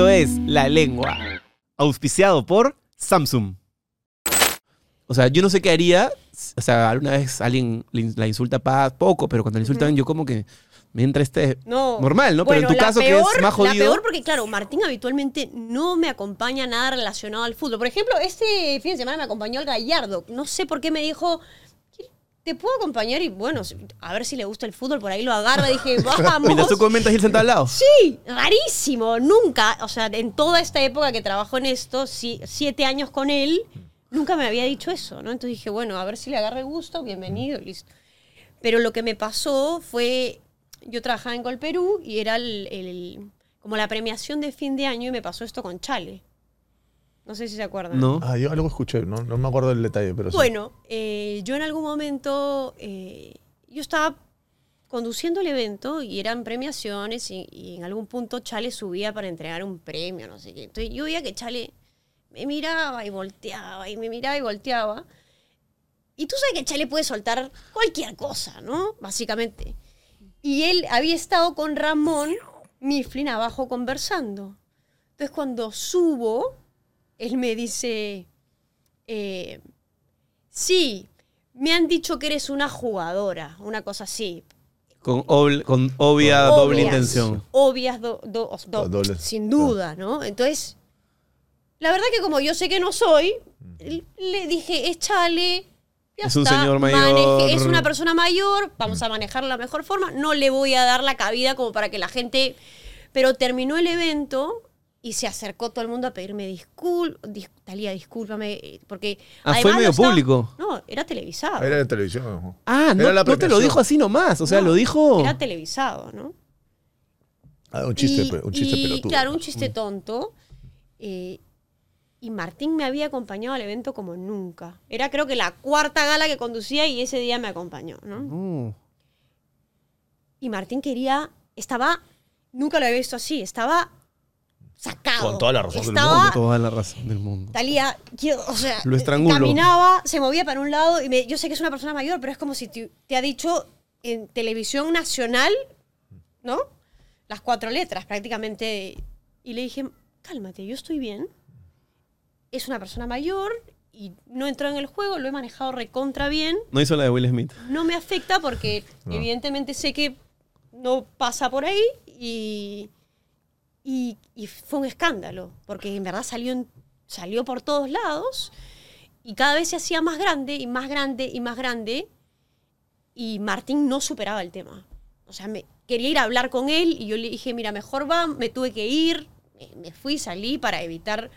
Esto es La Lengua, auspiciado por Samsung. O sea, yo no sé qué haría. O sea, alguna vez alguien la insulta pa- poco, pero cuando le insultan, yo como que me entra este. No. Normal, ¿no? Pero en Bueno, tu la caso, que peor- es más La jodido. peor porque, claro, Martín habitualmente no me acompaña nada relacionado al fútbol. Por ejemplo, este fin de semana me acompañó el Gallardo. No sé por qué me dijo, ¿te puedo acompañar? Y bueno, a ver si le gusta el fútbol. Por ahí lo agarra. Dije, vamos. Mientras tú comentas y él sentado al lado. Sí, rarísimo. Nunca, o sea, en toda esta época que trabajo en esto, si- siete años con él, nunca me había dicho eso, ¿no? Entonces dije, bueno, a ver si le agarra el gusto, bienvenido, listo. Pero lo que me pasó fue, yo trabajaba en Gol Perú y era el, el- como la premiación de fin de año y me pasó esto con Chale. No sé si se acuerdan. No. Ah, yo algo escuché, no, no me acuerdo del detalle, pero sí. Bueno, eh, yo en algún momento, eh, yo estaba conduciendo el evento y eran premiaciones y, y en algún punto Chale subía para entregar un premio, no sé qué. Entonces yo veía que Chale me miraba y volteaba y me miraba y volteaba. Y tú sabes que Chale puede soltar cualquier cosa, ¿no? Básicamente. Y él había estado con Ramón Mifflin abajo conversando. Entonces cuando subo, él me dice, eh, sí, me han dicho que eres una jugadora, una cosa así. Con, obl- con obvia doble Obvias, intención. Obvias, do- do- do- Do- doble, sin duda, ¿no? Entonces, la verdad que como yo sé que no soy, le dije, échale. ya Es un está, señor maneje- mayor. es una persona mayor, vamos a manejarlo de la mejor forma. No le voy a dar la cabida como para que la gente. Pero terminó el evento y se acercó todo el mundo a pedirme disculpas. Talía, discúlpame. eh, Porque. Ah, además ¿fue medio estaba- público? No, era televisado. Era de televisión. ojo. Ah, no, Era la no te lo dijo así nomás. O sea, No, lo dijo. Era televisado, ¿no? Ah, un chiste, Y- un chiste y, pelotudo. Claro, un chiste tonto. Eh, y Martín me había acompañado al evento como nunca. Era creo que la cuarta gala que conducía y ese día me acompañó, ¿no? No. Y Martín quería, estaba, nunca lo había visto así, estaba sacado. Con toda la razón del estaba, mundo. Toda la razón del mundo. Talía, yo, o sea, Lo caminaba, se movía para un lado y me- yo sé que es una persona mayor, pero es como si te, te ha dicho en televisión nacional, ¿no? Las cuatro letras prácticamente. Y le dije, cálmate, yo estoy bien. Es una persona mayor y no entró en el juego, lo he manejado recontra bien. No hizo la de Will Smith. No me afecta porque No. evidentemente sé que no pasa por ahí y, y, fue un escándalo, porque en verdad salió, salió por todos lados y cada vez se hacía más grande y más grande y más grande y Martín no superaba el tema. O sea, me, quería ir a hablar con él y yo le dije, mira, mejor va, me tuve que ir, me, me fui, salí para evitar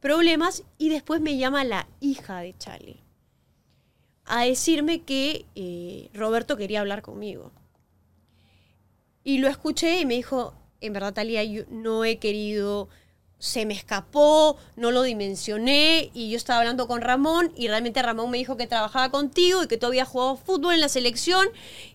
problemas y después me llama la hija de Charlie a decirme que eh, Roberto quería hablar conmigo. Y lo escuché y me dijo, en verdad, Talía, yo no he querido, se me escapó, no lo dimensioné y yo estaba hablando con Ramón y realmente Ramón me dijo que trabajaba contigo y que tú habías jugado fútbol en la selección.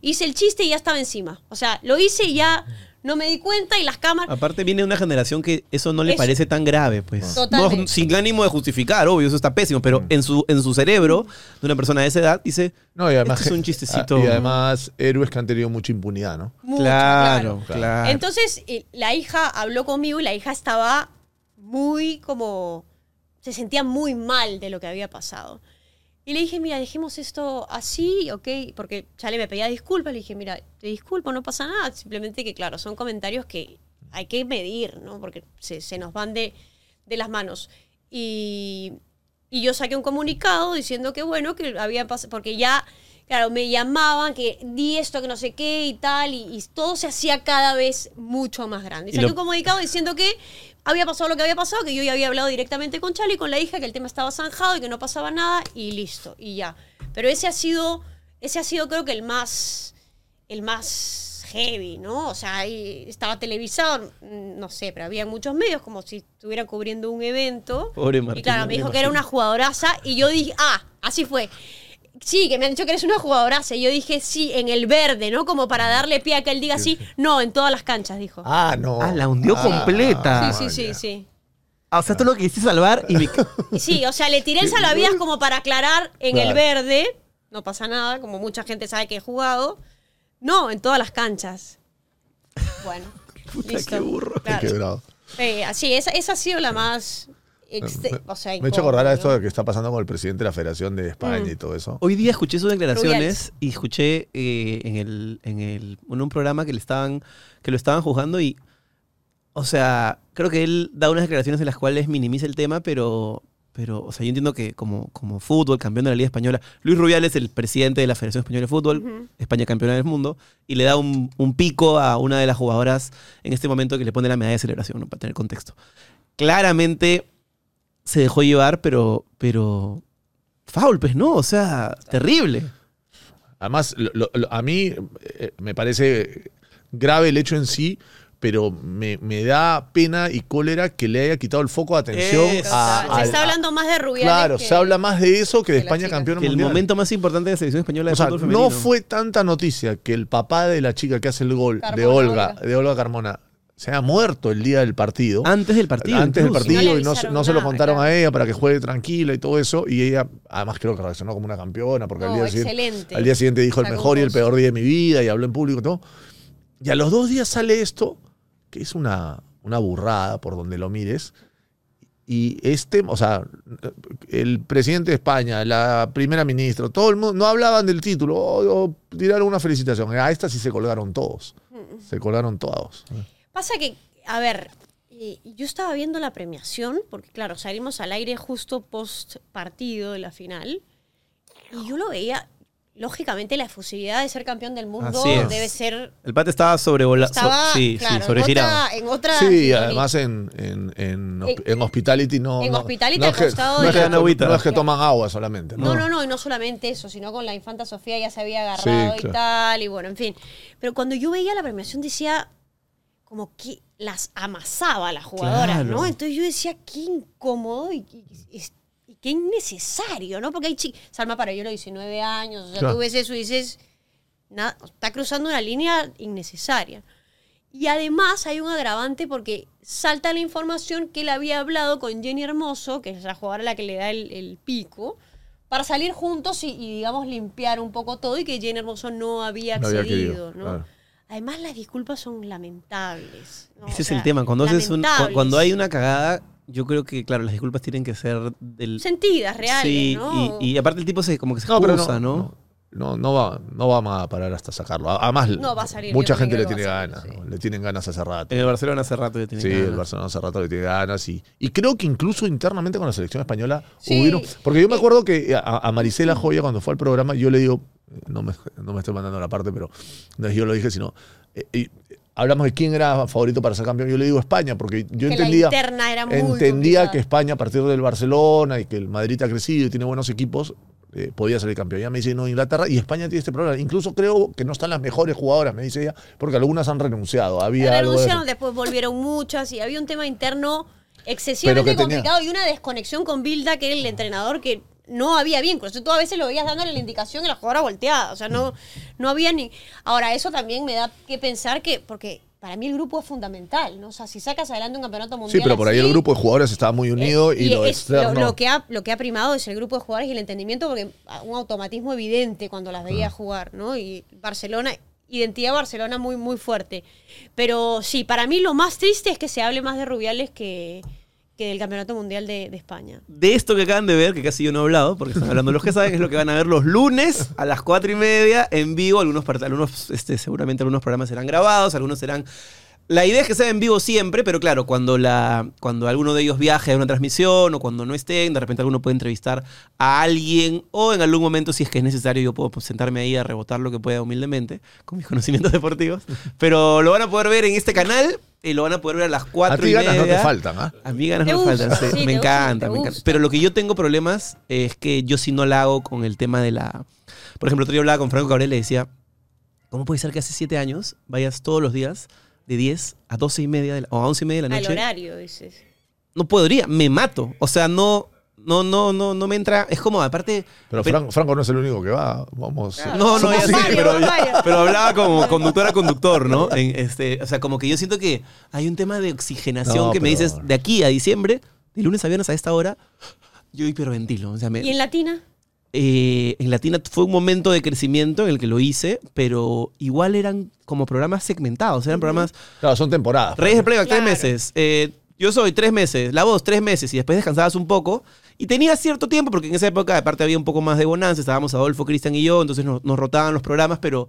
Hice el chiste y ya estaba encima. O sea, lo hice y ya no me di cuenta y las cámaras... Aparte viene de una generación que eso no le Eso. parece tan grave, pues. Totalmente. No, sin ánimo de justificar, obvio, eso está pésimo, pero en su, en su cerebro de una persona de esa edad dice, No, y además, Este es un chistecito. Y además, héroes que han tenido mucha impunidad, ¿no? mucho, claro, claro. claro. Entonces, eh, la hija habló conmigo y la hija estaba muy como. se sentía muy mal de lo que había pasado. Y le dije, mira, dejemos esto así, ¿ok? Porque Chale me pedía disculpas. Le dije, mira, te disculpo, no pasa nada. Simplemente que, claro, son comentarios que hay que medir, ¿no? Porque se, se nos van de, de las manos. Y, y yo saqué un comunicado diciendo que, bueno, que había pasado. Porque ya, claro, me llamaban, que di esto, que no sé qué y tal. Y, y todo se hacía cada vez mucho más grande. Y Y saqué lo- un comunicado diciendo que había pasado lo que había pasado, que yo ya había hablado directamente con Charlie, con la hija, que el tema estaba zanjado y que no pasaba nada y listo, y ya. Pero ese ha sido, ese ha sido creo que el más, el más heavy, ¿no? O sea, ahí estaba televisado, no sé, pero había muchos medios como si estuvieran cubriendo un evento. Pobre Martín. Y claro, me dijo que era una jugadoraza y yo dije, ah, así fue. Sí, que me han dicho que eres una jugadoraza. Y yo dije, sí, en el verde, ¿no? Como para darle pie a que él diga sí. No, en todas las canchas, dijo. Ah, no. Ah, la hundió completa. sí, sí, sí, sí. Ah, o sea, tú lo quisiste salvar y me... Sí, o sea, le tiré el salvavidas como para aclarar en el verde. No pasa nada, como mucha gente sabe que he jugado. No, en todas las canchas. Bueno, Puta, listo. qué burro. Qué Claro. quebrado. Sí, así, esa, esa ha sido la más. O sea, Me he hecho acordar a esto de que está pasando con el presidente de la Federación de España Mm. y todo eso. Hoy día escuché sus declaraciones Rubiales. y escuché eh, en, el, en, el, en un programa que, le estaban, que lo estaban juzgando y, o sea, creo que él da unas declaraciones en las cuales minimiza el tema, pero, pero o sea, yo entiendo que como, como fútbol, campeón de la Liga Española, Luis Rubiales es el presidente de la Federación Española de Fútbol. España campeona del mundo, y le da un, un pico a una de las jugadoras en este momento que le pone la medalla de celebración, ¿no? para tener contexto. Claramente se dejó llevar, pero, pero foul, pues, ¿no? O sea, terrible. Además, lo- lo- lo- a mí eh, me parece grave el hecho en sí, pero me, me da pena y cólera que le haya quitado el foco de atención Eso. a, se al- está a- hablando más de Rubiales. Claro, que- se habla más de eso que de que España campeona Que el mundial. momento más importante de la selección española de O sea, fútbol femenino. no fue tanta noticia que el papá de la chica que hace el gol de Olga. de Olga Carmona, se ha muerto el día del partido. Antes del partido. antes del incluso. partido Y no y no, no se lo contaron claro. a ella para que juegue tranquila y todo eso. Y ella, además, creo que reaccionó como una campeona porque al, día siguiente, al día siguiente dijo el mejor y el peor día de mi vida y habló en público y todo. Y a los dos días sale esto, que es una, una burrada por donde lo mires. Y este, o sea, el presidente de España, la primera ministra, todo el mundo, no hablaban del título, o, o tiraron una felicitación. A esta sí se colgaron todos. Mm. Se colgaron todos. Pasa que, a ver, eh, yo estaba viendo la premiación, porque claro, salimos al aire justo post partido de la final, y yo lo veía, lógicamente la efusividad de ser campeón del mundo Así es. debe ser... El pate estaba sobrevolado. Estaba, sí, claro, sí, en sobregirado. otra, en otra Sí, además en, en, en, hosp- En- en Hospitality no. en no- Hospitality no al es que, no es que no es que toman agua solamente. No, no, no, y no solamente eso, sino con la infanta Sofía ya se había agarrado Sí, y claro. tal, y bueno, en fin. Pero cuando yo veía la premiación decía como que las amasaba a las jugadoras, Claro. ¿no? Entonces yo decía, qué incómodo y, y- y- y qué innecesario, ¿no? Porque hay chicas, Salma Parayolo, 19 años, o sea, Claro. tú ves eso y dices, nada, está cruzando una línea innecesaria. Y además hay un agravante porque salta la información que él había hablado con Jenny Hermoso, que es la jugadora a la que le da el, el pico, para salir juntos y, y, digamos, limpiar un poco todo y que Jenny Hermoso no había No había accedido. querido, ¿no? claro. Además, las disculpas son lamentables. ¿no? Ese O es el tema. Cuando, haces un- cuando hay una cagada, yo creo que, claro, las disculpas tienen que ser del. Sentidas, reales, sí, ¿no? y, y aparte el tipo se como que se excusa, no, ¿no? no, no, no va, no va a parar hasta sacarlo. Además, No va a salir, mucha gente le tiene ganas. sí. ¿no? Le tienen ganas hace rato. En el Barcelona hace rato ya tiene Sí, ganas. el Barcelona hace rato le tiene ganas y, y creo que incluso internamente con la selección española Sí. hubieron. Porque yo me acuerdo que a, a Marisela Joya cuando fue al programa, yo le digo, no me, no me estoy mandando la parte, pero no es yo lo dije, sino. eh, y hablamos de quién era favorito para ser campeón. Yo le digo España, porque yo Que la entendía. interna era muy entendía que España, a partir del Barcelona y que el Madrid ha crecido y tiene buenos equipos, eh, podía salir campeón. Ya me dice, no, Inglaterra y España tiene este problema. Incluso creo que no están las mejores jugadoras, me dice ella, porque algunas han renunciado. Había algo de eso. renunciaron, después volvieron muchas y había un tema interno excesivamente tenía- complicado y una desconexión con Bilda, que era el entrenador que no había vínculos. Tú a veces lo veías dándole la indicación y la jugadora volteada. O sea, no, no había ni. Ahora, eso también me da que pensar que. Porque para mí el grupo es fundamental, ¿no? O sea, si sacas adelante un campeonato mundial. Sí, pero por ahí así, el grupo de jugadores estaba muy unido eh, y, lo es- lo, externo. lo que ha, lo que ha primado es el grupo de jugadores y el entendimiento, porque un automatismo evidente cuando las Ah. veía jugar, ¿no? Y Barcelona, identidad Barcelona muy, muy fuerte. Pero sí, para mí lo más triste es que se hable más de Rubiales que, que del Campeonato Mundial de, España. De esto que acaban de ver, que casi yo no he hablado, porque están hablando los que saben, es lo que van a ver los lunes a las cuatro y media en vivo. Algunos, algunos este, seguramente algunos programas serán grabados, algunos serán. La idea es que sea en vivo siempre, pero claro, cuando, la, cuando alguno de ellos viaje a una transmisión o cuando no estén, de repente alguno puede entrevistar a alguien o en algún momento, si es que es necesario, yo puedo sentarme ahí a rebotar lo que pueda humildemente con mis conocimientos deportivos. Pero lo van a poder ver en este canal y lo van a poder ver a las A cuatro ti y ganas no media. te faltan, ¿ah? A mí ganas no me faltan, sí. sí, me gusta, encanta, me encanta. Pero lo que yo tengo problemas es que yo sí no la hago con el tema de la... Por ejemplo, otro día hablaba con Franco Cabrera y le decía, ¿cómo puede ser que hace siete años vayas todos los días de 10 a 12 y media de la- o a 11 y media de la Al noche? horario, dices. No podría, me mato. O sea, no, no, no, no, no me entra... Es como, aparte... Pero Franco, Franco no es el único que va. Vamos. No, no, ya sé, pero, pero hablaba como conductor a conductor, ¿no? En este, o sea, como que yo siento que hay un tema de oxigenación No, que me dices de aquí a diciembre, de lunes a viernes a esta hora, yo hiperventilo. O sea, me, ¿Y en Latina? eh, en Latina fue un momento de crecimiento en el que lo hice, pero igual eran como programas segmentados, eran programas Claro, son temporadas. Reyes de Playback, tres Claro. meses. Eh, Yo soy tres meses, la voz tres meses y después descansabas un poco. Y tenías cierto tiempo, porque en esa época aparte había un poco más de bonanza, estábamos Adolfo, Cristian y yo, entonces nos, nos rotaban los programas, pero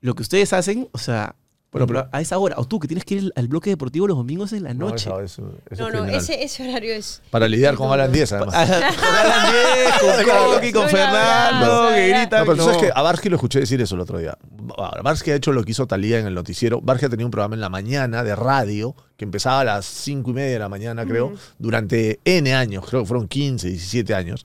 lo que ustedes hacen, o sea, Bueno, ejemplo, pero- a esa hora, o tú que tienes que ir al bloque deportivo los domingos en la No, noche. eso- eso- eso No, es no, ese, ese horario es. Para lidiar con Alan 10, además. Con Alan Diez, con Coqui, con Fernando, que ya. gritan. No, pero tú sabes no. que a Barsky lo escuché decir eso el otro día. Barsky ha hecho lo que hizo Talía en el noticiero. Barsky tenía un programa en la mañana de radio que empezaba a las 5 y media de la mañana, creo, durante N años, creo que fueron 15, 17 años.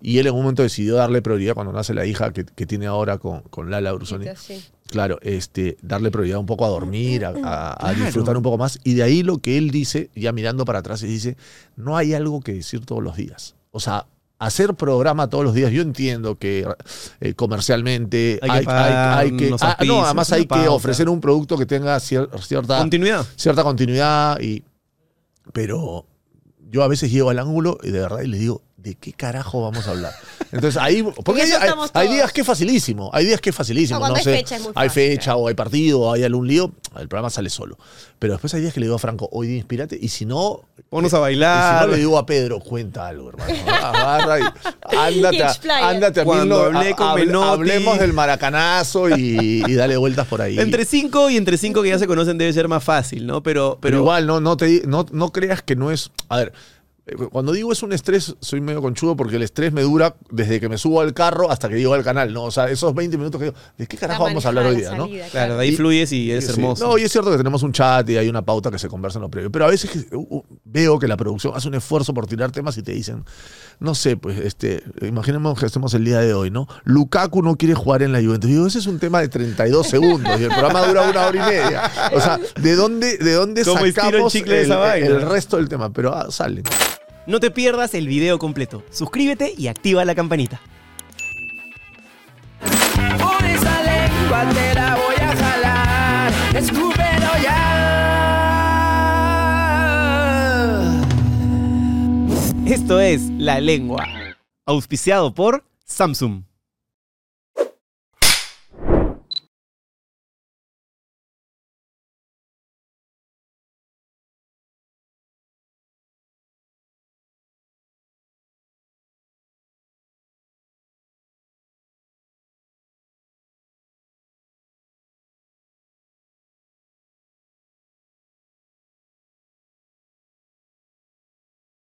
Y él en un momento decidió darle prioridad cuando nace la hija que, que tiene ahora con, con Lala Brusoni. Sí. Claro, este, darle prioridad un poco a dormir, a, a- a Claro. disfrutar un poco más. Y de ahí lo que él dice, ya mirando para atrás, y dice, no hay algo que decir todos los días. O sea, hacer programa todos los días, yo entiendo que eh, comercialmente Hay que hay, hay- pagar hay que... unos ah, no, además hay que pauta. ofrecer un producto que tenga cier- cierta, Continuidad. cierta continuidad. Y, pero yo a veces llego al ángulo y de verdad y les digo, ¿de qué carajo vamos a hablar? Entonces ahí, porque hay, días que es facilísimo, hay días que es facilísimo, No, no, sé, fecha es muy hay fácil, fecha o hay partido o hay algún lío, el programa sale solo. Pero después hay días que le digo a Franco, hoy día inspírate, y si no, Ponnos a y si bailar. no le digo a Pedro, cuenta algo, hermano. Agarra y ándate, Y a- explaya. ándate a Cuando mil hablé con hable-. Hablemos del maracanazo y, y dale vueltas por ahí. Entre cinco y entre cinco que ya se conocen debe ser más fácil, ¿no? Pero, Pero, pero, igual, no, no, te, no, no creas que no es. A ver, cuando digo es un estrés, soy medio conchudo porque el estrés me dura desde que me subo al carro hasta que llego al canal, ¿no? O sea, esos 20 minutos que digo, ¿de qué carajo vamos a hablar hoy día, no? claro, de ahí Y- fluyes y es Sí. hermoso. No, y es cierto que tenemos un chat y hay una pauta que se conversa en lo previo. Pero a veces veo que la producción hace un esfuerzo por tirar temas y te dicen, no sé, pues, este, imaginemos que estemos el día de hoy, ¿no? Lukaku no quiere jugar en la Juventus. Digo, ese es un tema de 32 segundos y el programa dura una hora y media. O sea, ¿de dónde, de dónde ¿Cómo estiro el sacamos el resto del tema? Pero ah, sale. No te pierdas el video completo. Suscríbete y activa la campanita. Por esa lengua te la voy a jalar. Escúpelo ya. Esto es La Lengua, auspiciado por Samsung.